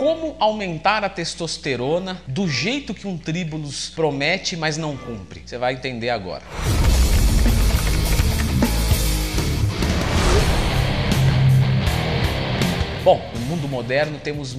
Como aumentar a testosterona do jeito que um tribulus promete, mas não cumpre? Você vai entender agora. Bom, no mundo moderno temos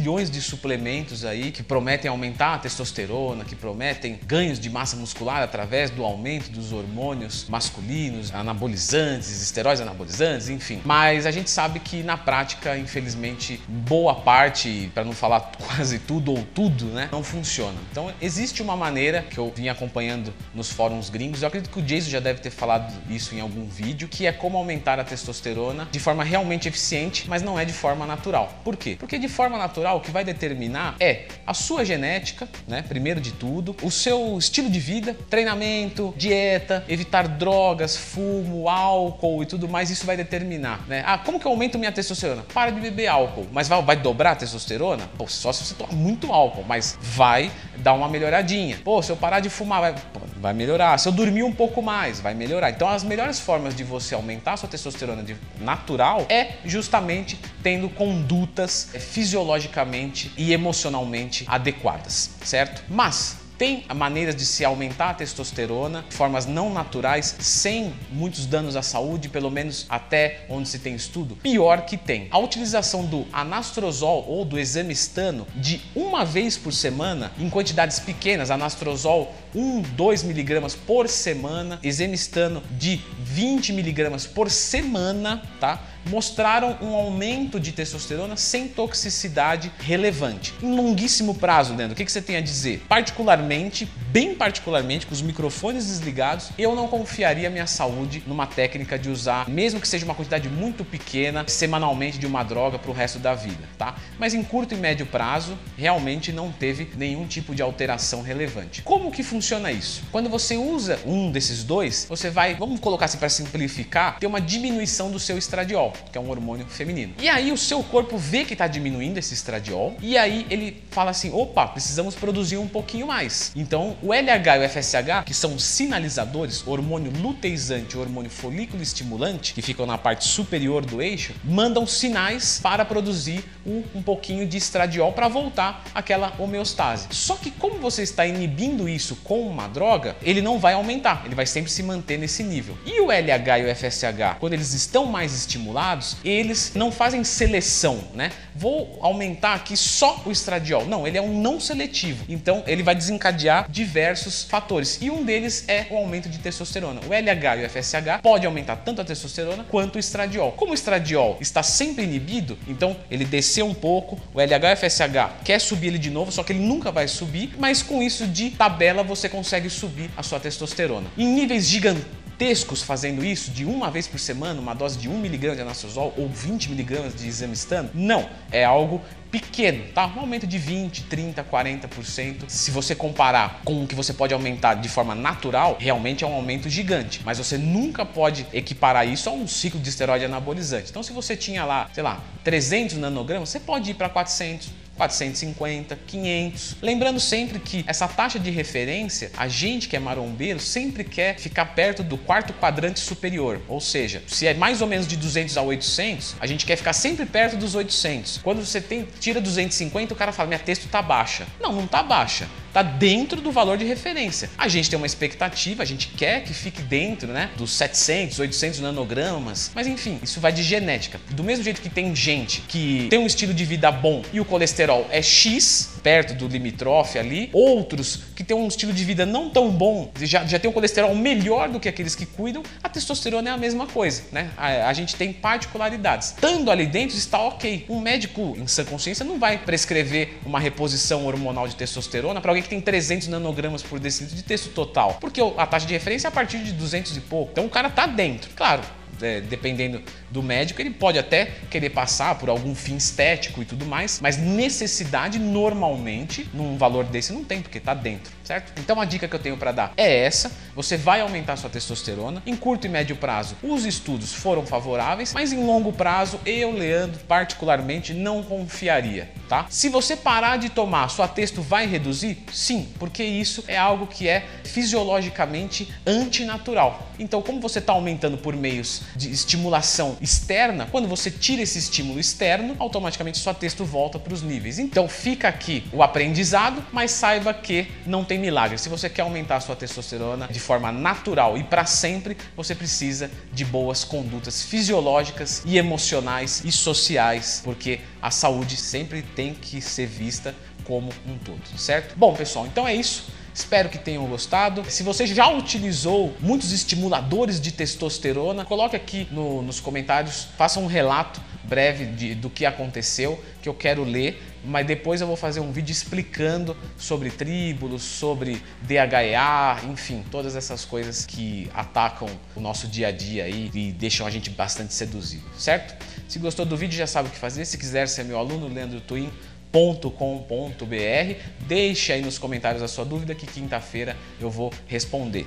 milhões de suplementos aí que prometem aumentar a testosterona, que prometem ganhos de massa muscular através do aumento dos hormônios masculinos, anabolizantes, esteroides anabolizantes, enfim. Mas a gente sabe que na prática, infelizmente, boa parte, para não falar quase tudo ou tudo, né, não funciona. Então existe uma maneira que eu vim acompanhando nos fóruns gringos, eu acredito que o Jason já deve ter falado isso em algum vídeo, que é como aumentar a testosterona de forma realmente eficiente, mas não é de forma natural. Por quê? Porque de forma natural o que vai determinar é a sua genética, né? Primeiro de tudo, o seu estilo de vida, treinamento, dieta, evitar drogas, fumo, álcool e tudo mais, isso vai determinar, né? Ah, como que eu aumento minha testosterona? Para de beber álcool, mas vai, vai dobrar a testosterona? Pô, só se você tomar muito álcool, mas vai dar uma melhoradinha. Pô, se eu parar de fumar, vai, vai melhorar. Se eu dormir um pouco mais, vai melhorar. Então, as melhores formas de você aumentar a sua testosterona natural é justamente tendo condutas fisiológicas fisiologicamente e emocionalmente adequadas, certo? Mas tem maneiras de se aumentar a testosterona formas não naturais, sem muitos danos à saúde, pelo menos até onde se tem estudo? Pior que tem. A utilização do anastrozol ou do exemistano de uma vez por semana, em quantidades pequenas, anastrozol 1, 2 miligramas por semana, exemistano de 20 miligramas por semana, tá? mostraram um aumento de testosterona sem toxicidade relevante. Em longuíssimo prazo, Leandro, o que você tem a dizer? Particularmente, bem particularmente, com os microfones desligados, eu não confiaria minha saúde numa técnica de usar, mesmo que seja uma quantidade muito pequena, semanalmente de uma droga para o resto da vida, tá? Mas em curto e médio prazo, realmente não teve nenhum tipo de alteração relevante. Como que funciona isso? Quando você usa um desses dois, você vai, vamos colocar assim para simplificar, ter uma diminuição do seu estradiol que é um hormônio feminino. E aí o seu corpo vê que está diminuindo esse estradiol e aí ele fala assim: opa, precisamos produzir um pouquinho mais. Então o LH e o FSH, que são sinalizadores, hormônio luteizante e hormônio folículo estimulante, que ficam na parte superior do eixo, mandam sinais para produzir um, um pouquinho de estradiol para voltar àquela homeostase. Só que como você está inibindo isso com uma droga, ele não vai aumentar, ele vai sempre se manter nesse nível. E o LH e o FSH, quando eles estão mais estimulados, lados, eles não fazem seleção, né? Vou aumentar aqui só o estradiol. Não, ele é um não seletivo. Então ele vai desencadear diversos fatores e um deles é o aumento de testosterona. O LH e o FSH pode aumentar tanto a testosterona quanto o estradiol. Como o estradiol está sempre inibido, então ele desceu um pouco, o LH e o FSH quer subir ele de novo, só que ele nunca vai subir, mas com isso de tabela você consegue subir a sua testosterona. Em níveis gigantescos gigantescos fazendo isso de uma vez por semana, uma dose de 1mg de anastrozol ou 20mg de examistano? Não, é algo pequeno, tá? Um aumento de 20, 30, 40%. Se você comparar com o que você pode aumentar de forma natural, realmente é um aumento gigante, mas você nunca pode equiparar isso a um ciclo de esteroide anabolizante. Então, se você tinha lá, sei lá, 300 nanogramas, você pode ir para 400, 450, 500. Lembrando sempre que essa taxa de referência, a gente que é marombeiro sempre quer ficar perto do quarto quadrante superior, ou seja, se é mais ou menos de 200 a 800, a gente quer ficar sempre perto dos 800. Quando você tem, tira 250, o cara fala: minha texto tá baixa. Não, não tá baixa está dentro do valor de referência. A gente tem uma expectativa, a gente quer que fique dentro né, dos 700, 800 nanogramas, mas enfim, isso vai de genética. Do mesmo jeito que tem gente que tem um estilo de vida bom e o colesterol é X, perto do limitrofe ali, outros que têm um estilo de vida não tão bom, já, já tem um colesterol melhor do que aqueles que cuidam, a testosterona é a mesma coisa, né? A, a gente tem particularidades. Estando ali dentro está ok. Um médico em sã consciência não vai prescrever uma reposição hormonal de testosterona para alguém que tem 300 nanogramas por decilitro de texto total, porque a taxa de referência é a partir de 200 e pouco. Então o cara tá dentro. Claro, é, dependendo do médico, ele pode até querer passar por algum fim estético e tudo mais, mas necessidade normalmente num valor desse não tem, porque está dentro, certo? Então a dica que eu tenho para dar é essa: você vai aumentar sua testosterona em curto e médio prazo. Os estudos foram favoráveis, mas em longo prazo eu, Leandro, particularmente não confiaria, tá? Se você parar de tomar, sua testo vai reduzir? Sim, porque isso é algo que é fisiologicamente antinatural. Então, como você está aumentando por meios de estimulação externa, quando você tira esse estímulo externo, automaticamente sua texto volta para os níveis. Então fica aqui o aprendizado, mas saiba que não tem milagre. Se você quer aumentar a sua testosterona de forma natural e para sempre, você precisa de boas condutas fisiológicas e emocionais e sociais, porque a saúde sempre tem que ser vista como um todo, certo? Bom, pessoal, então é isso. Espero que tenham gostado. Se você já utilizou muitos estimuladores de testosterona, coloque aqui no, nos comentários, faça um relato breve de, do que aconteceu, que eu quero ler, mas depois eu vou fazer um vídeo explicando sobre tríbulos, sobre DHEA, enfim, todas essas coisas que atacam o nosso dia a dia aí e deixam a gente bastante seduzido, certo? Se gostou do vídeo, já sabe o que fazer. Se quiser ser meu aluno, Leandro Twin, com.br. Deixe aí nos comentários a sua dúvida que quinta-feira eu vou responder.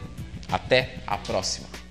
Até a próxima!